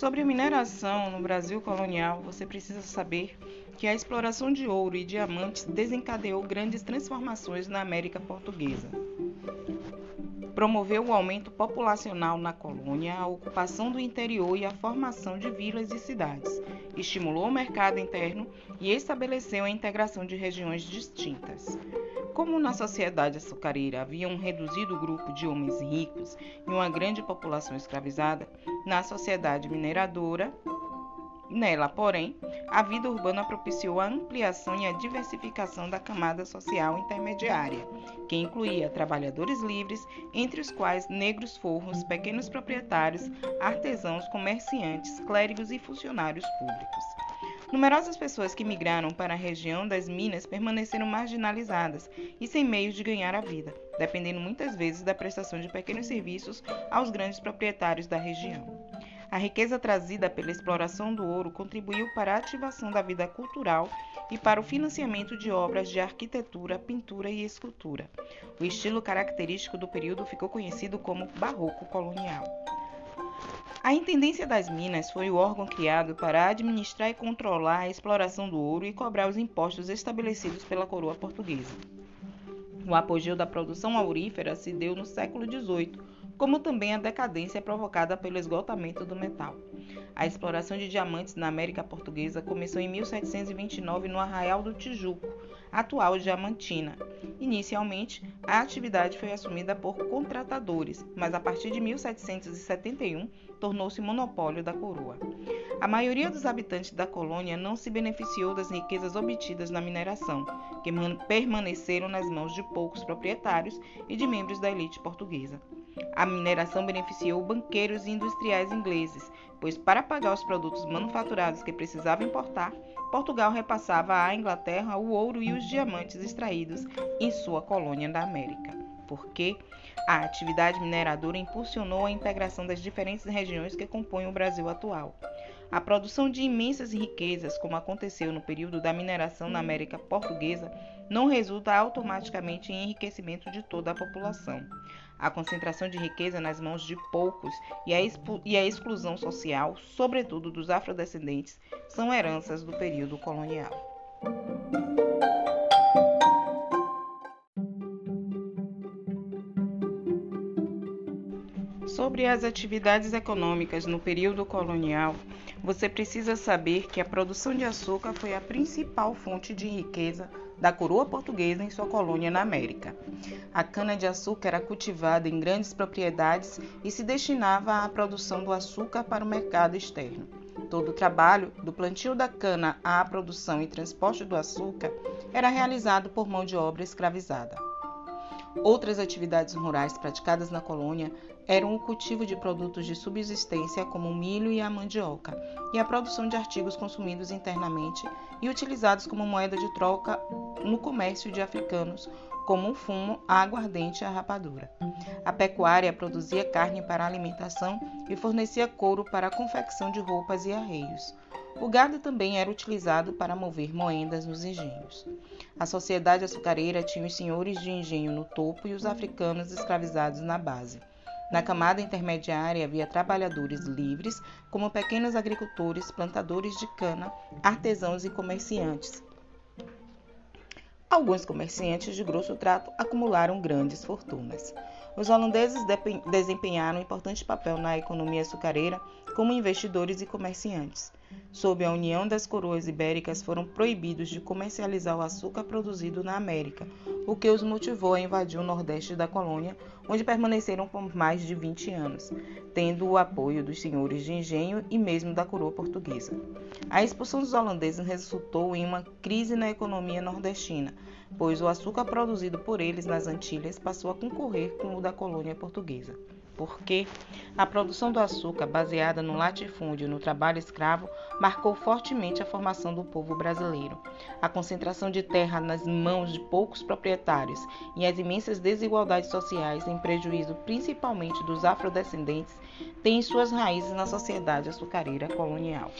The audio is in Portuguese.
Sobre mineração no Brasil colonial, você precisa saber que a exploração de ouro e diamantes desencadeou grandes transformações na América Portuguesa. Promoveu o aumento populacional na colônia, a ocupação do interior e a formação de vilas e cidades. Estimulou o mercado interno e estabeleceu a integração de regiões distintas. Como na sociedade açucareira havia um reduzido grupo de homens ricos e uma grande população escravizada, na sociedade mineradora, nela, porém, a vida urbana propiciou a ampliação e a diversificação da camada social intermediária, que incluía trabalhadores livres, entre os quais negros forros, pequenos proprietários, artesãos, comerciantes, clérigos e funcionários públicos. Numerosas pessoas que migraram para a região das minas permaneceram marginalizadas e sem meios de ganhar a vida, dependendo muitas vezes da prestação de pequenos serviços aos grandes proprietários da região. A riqueza trazida pela exploração do ouro contribuiu para a ativação da vida cultural e para o financiamento de obras de arquitetura, pintura e escultura. O estilo característico do período ficou conhecido como barroco colonial. A Intendência das Minas foi o órgão criado para administrar e controlar a exploração do ouro e cobrar os impostos estabelecidos pela coroa portuguesa. O apogeu da produção aurífera se deu no século XVIII, como também a decadência provocada pelo esgotamento do metal. A exploração de diamantes na América Portuguesa começou em 1729 no Arraial do Tijuco, atual Diamantina. Inicialmente, a atividade foi assumida por contratadores, mas a partir de 1771 tornou-se monopólio da coroa. A maioria dos habitantes da colônia não se beneficiou das riquezas obtidas na mineração, que permaneceram nas mãos de poucos proprietários e de membros da elite portuguesa. A mineração beneficiou banqueiros e industriais ingleses, pois para pagar os produtos manufaturados que precisava importar, Portugal repassava à Inglaterra o ouro e os diamantes extraídos em sua colônia da América. Porque a atividade mineradora impulsionou a integração das diferentes regiões que compõem o Brasil atual. A produção de imensas riquezas, como aconteceu no período da mineração na América Portuguesa, não resulta automaticamente em enriquecimento de toda a população. A concentração de riqueza nas mãos de poucos e a, e a exclusão social, sobretudo dos afrodescendentes, são heranças do período colonial. Sobre as atividades econômicas no período colonial, você precisa saber que a produção de açúcar foi a principal fonte de riqueza da coroa portuguesa em sua colônia na América. A cana-de-açúcar era cultivada em grandes propriedades e se destinava à produção do açúcar para o mercado externo. Todo o trabalho, do plantio da cana à produção e transporte do açúcar, era realizado por mão de obra escravizada. Outras atividades rurais praticadas na colônia eram o cultivo de produtos de subsistência como o milho e a mandioca, e a produção de artigos consumidos internamente e utilizados como moeda de troca no comércio de africanos, como o fumo, a aguardente e a rapadura. A pecuária produzia carne para alimentação e fornecia couro para a confecção de roupas e arreios. O gado também era utilizado para mover moendas nos engenhos. A sociedade açucareira tinha os senhores de engenho no topo e os africanos escravizados na base. Na camada intermediária havia trabalhadores livres, como pequenos agricultores, plantadores de cana, artesãos e comerciantes. Alguns comerciantes de grosso trato acumularam grandes fortunas. Os holandeses desempenharam um importante papel na economia açucareira como investidores e comerciantes. Sob a união das coroas ibéricas, foram proibidos de comercializar o açúcar produzido na América, o que os motivou a invadir o nordeste da colônia, onde permaneceram por mais de 20 anos, tendo o apoio dos senhores de engenho e mesmo da coroa portuguesa. A expulsão dos holandeses resultou em uma crise na economia nordestina, pois o açúcar produzido por eles nas Antilhas passou a concorrer com o da colônia portuguesa porque a produção do açúcar, baseada no latifúndio e no trabalho escravo, marcou fortemente a formação do povo brasileiro. A concentração de terra nas mãos de poucos proprietários e as imensas desigualdades sociais, em prejuízo principalmente dos afrodescendentes, têm suas raízes na sociedade açucareira colonial.